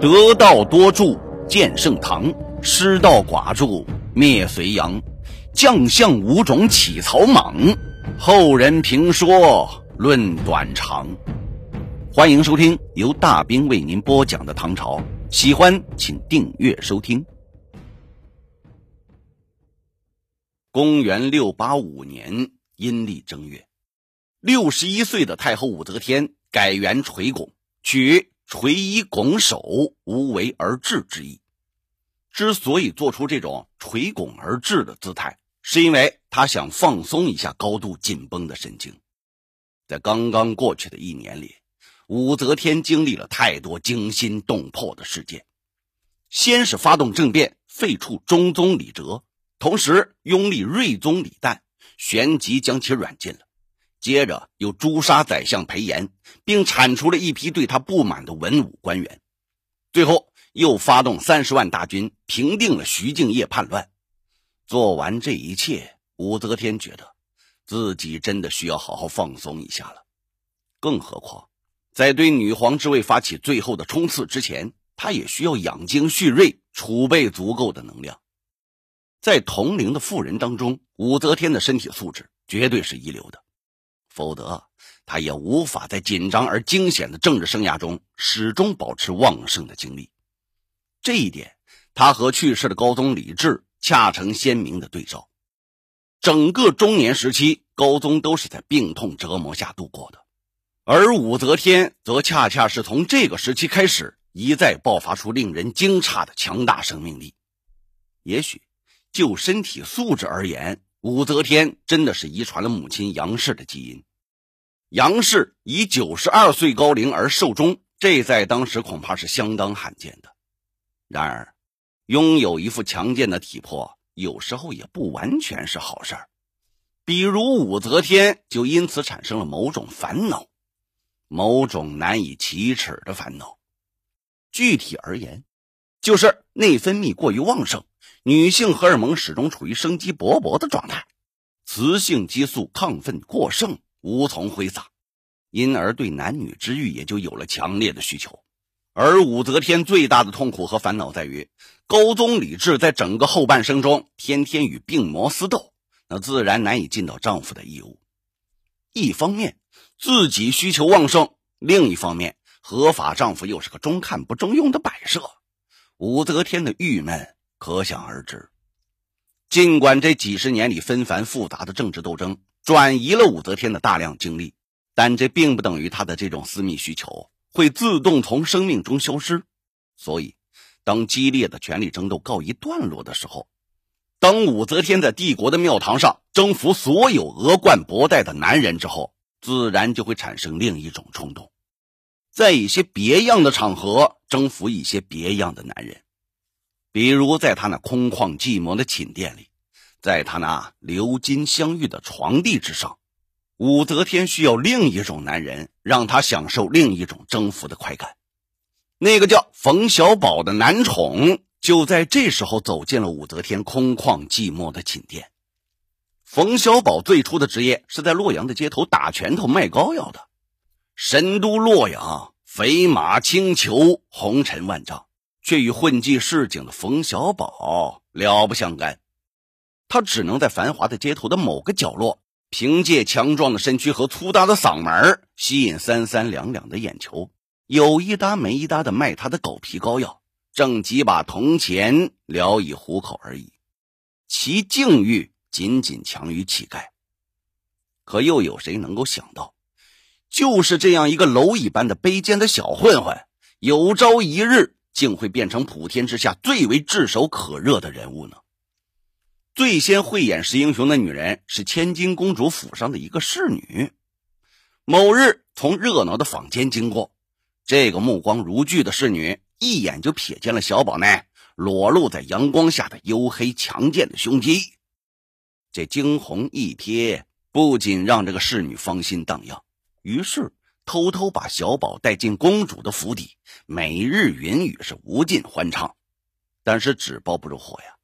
得道多助建盛唐，失道寡助灭隋炀。将相五种起草莽，后人评说论短长。欢迎收听由大兵为您播讲的唐朝，喜欢请订阅收听。公元六八五年阴历正月，六十一岁的太后武则天改元垂拱，取垂衣拱手、无为而治之意。之所以做出这种垂拱而治的姿态，是因为他想放松一下高度紧绷的神经。在刚刚过去的一年里，武则天经历了太多惊心动魄的事件。先是发动政变，废黜中宗李哲。同时拥立睿宗李旦，旋即将其软禁了。接着又诛杀宰相裴炎，并铲除了一批对他不满的文武官员。最后又发动三十万大军，平定了徐敬业叛乱。做完这一切，武则天觉得自己真的需要好好放松一下了。更何况，在对女皇之位发起最后的冲刺之前，她也需要养精蓄锐，储备足够的能量。在同龄的妇人当中，武则天的身体素质绝对是一流的，否则他也无法在紧张而惊险的政治生涯中始终保持旺盛的精力。这一点，他和去世的高宗李治恰成鲜明的对照。整个中年时期，高宗都是在病痛折磨下度过的，而武则天则恰恰是从这个时期开始，一再爆发出令人惊诧的强大生命力。也许。就身体素质而言，武则天真的是遗传了母亲杨氏的基因。杨氏以九十二岁高龄而寿终，这在当时恐怕是相当罕见的。然而，拥有一副强健的体魄，有时候也不完全是好事儿。比如武则天就因此产生了某种烦恼，某种难以启齿的烦恼。具体而言，就是内分泌过于旺盛。女性荷尔蒙始终处于生机勃勃的状态，雌性激素亢奋过剩，无从挥洒，因而对男女之欲也就有了强烈的需求。而武则天最大的痛苦和烦恼在于，高宗李治在整个后半生中天天与病魔厮斗，那自然难以尽到丈夫的义务。一方面自己需求旺盛，另一方面合法丈夫又是个中看不中用的摆设，武则天的郁闷。可想而知，尽管这几十年里纷繁复杂的政治斗争转移了武则天的大量精力，但这并不等于她的这种私密需求会自动从生命中消失。所以，当激烈的权力争斗告一段落的时候，当武则天在帝国的庙堂上征服所有额冠博带的男人之后，自然就会产生另一种冲动，在一些别样的场合征服一些别样的男人。比如，在他那空旷寂寞的寝殿里，在他那鎏金镶玉的床地之上，武则天需要另一种男人，让他享受另一种征服的快感。那个叫冯小宝的男宠，就在这时候走进了武则天空旷寂寞的寝殿。冯小宝最初的职业是在洛阳的街头打拳头卖膏药的。神都洛阳，肥马轻裘，红尘万丈。却与混迹市井的冯小宝了不相干，他只能在繁华的街头的某个角落，凭借强壮的身躯和粗大的嗓门吸引三三两两的眼球，有一搭没一搭的卖他的狗皮膏药，挣几把铜钱聊以糊口而已。其境遇仅仅强于乞丐。可又有谁能够想到，就是这样一个蝼蚁般的卑贱的小混混，有朝一日。竟会变成普天之下最为炙手可热的人物呢？最先慧眼识英雄的女人是千金公主府上的一个侍女。某日从热闹的坊间经过，这个目光如炬的侍女一眼就瞥见了小宝那裸露在阳光下的黝黑强健的胸肌。这惊鸿一瞥，不仅让这个侍女芳心荡漾，于是。偷偷把小宝带进公主的府邸，每日云雨是无尽欢畅。但是纸包不住火呀，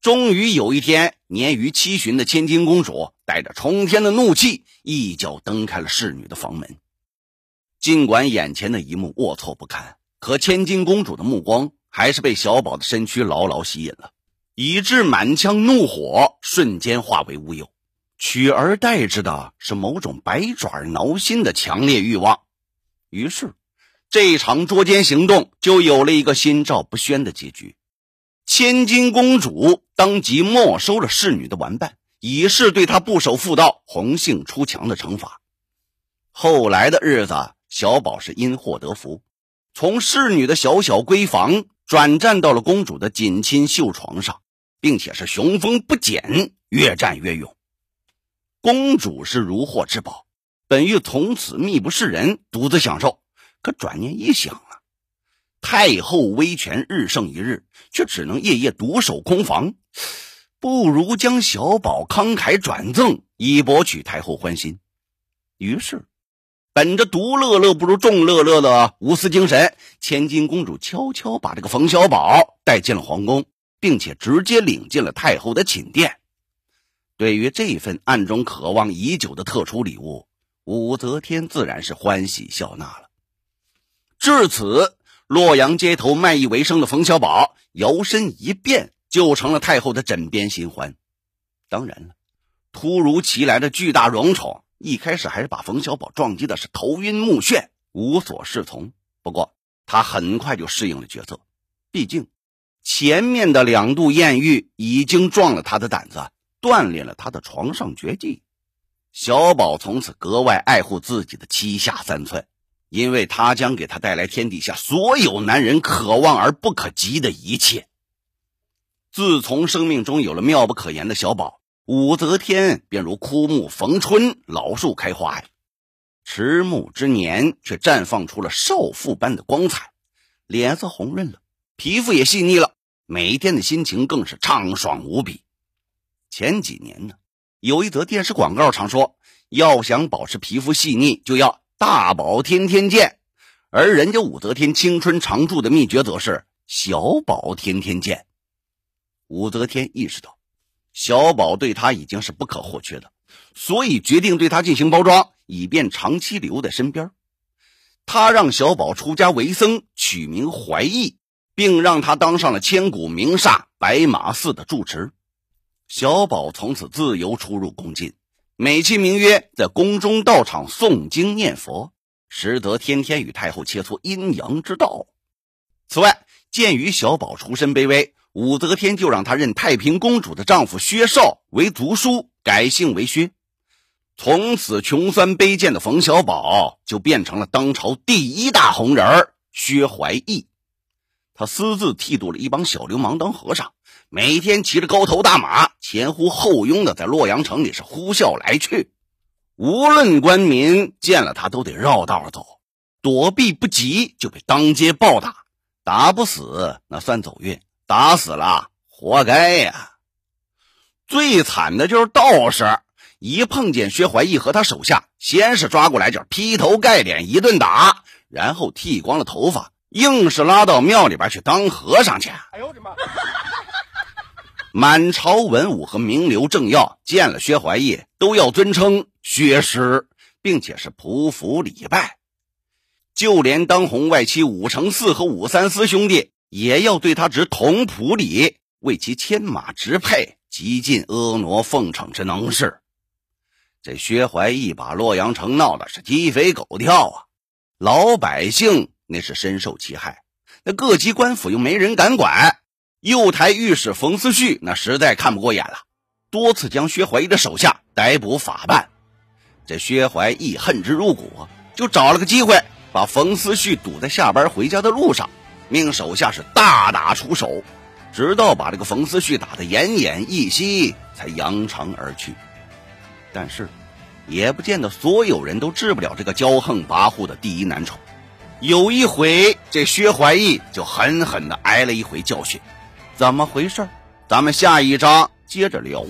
终于有一天，年逾七旬的千金公主带着冲天的怒气，一脚蹬开了侍女的房门。尽管眼前的一幕龌龊不堪，可千金公主的目光还是被小宝的身躯牢牢吸引了，以致满腔怒火瞬间化为乌有，取而代之的是某种百爪挠心的强烈欲望。于是，这场捉奸行动就有了一个心照不宣的结局。千金公主当即没收了侍女的玩伴，以示对她不守妇道、红杏出墙的惩罚。后来的日子，小宝是因祸得福。从侍女的小小闺房转战到了公主的锦衾绣床上，并且是雄风不减，越战越勇。公主是如获至宝，本欲从此密不示人，独自享受。可转念一想啊，太后威权日盛一日，却只能夜夜独守空房，不如将小宝慷慨转赠，以博取太后欢心。于是。本着独乐乐不如众乐乐的无私精神，千金公主悄悄把这个冯小宝带进了皇宫，并且直接领进了太后的寝殿。对于这份暗中渴望已久的特殊礼物，武则天自然是欢喜笑纳了。至此，洛阳街头卖艺为生的冯小宝摇身一变，就成了太后的枕边新欢。当然了，突如其来的巨大荣宠。一开始还是把冯小宝撞击的是头晕目眩、无所适从。不过他很快就适应了角色，毕竟前面的两度艳遇已经壮了他的胆子，锻炼了他的床上绝技。小宝从此格外爱护自己的七下三寸，因为他将给他带来天底下所有男人可望而不可及的一切。自从生命中有了妙不可言的小宝。武则天便如枯木逢春，老树开花呀，迟暮之年却绽放出了少妇般的光彩，脸色红润了，皮肤也细腻了，每一天的心情更是畅爽无比。前几年呢，有一则电视广告常说，要想保持皮肤细腻，就要大宝天天见，而人家武则天青春常驻的秘诀则是小宝天天见。武则天意识到。小宝对他已经是不可或缺的，所以决定对他进行包装，以便长期留在身边。他让小宝出家为僧，取名怀义，并让他当上了千古名刹白马寺的住持。小宝从此自由出入宫禁，美其名曰在宫中道场诵经念佛，实则天天与太后切磋阴阳之道。此外，鉴于小宝出身卑微。武则天就让他认太平公主的丈夫薛绍为族叔，改姓为薛。从此，穷酸卑贱的冯小宝就变成了当朝第一大红人薛怀义。他私自剃度了一帮小流氓当和尚，每天骑着高头大马，前呼后拥的在洛阳城里是呼啸来去。无论官民见了他，都得绕道走，躲避不及就被当街暴打，打不死那算走运。打死了，活该呀！最惨的就是道士，一碰见薛怀义和他手下，先是抓过来就劈头盖脸一顿打，然后剃光了头发，硬是拉到庙里边去当和尚去。哎呦我的妈！满朝文武和名流政要见了薛怀义，都要尊称薛师，并且是匍匐礼拜，就连当红外戚武承嗣和武三思兄弟。也要对他执同仆礼，为其牵马直配，极尽婀娜奉承之能事。这薛怀义把洛阳城闹的是鸡飞狗跳啊！老百姓那是深受其害，那各级官府又没人敢管。右台御史冯思绪那实在看不过眼了，多次将薛怀义的手下逮捕法办。这薛怀义恨之入骨，就找了个机会把冯思绪堵在下班回家的路上。命手下是大打出手，直到把这个冯思绪打得奄奄一息，才扬长而去。但是，也不见得所有人都治不了这个骄横跋扈的第一难宠。有一回，这薛怀义就狠狠地挨了一回教训。怎么回事？咱们下一章接着聊。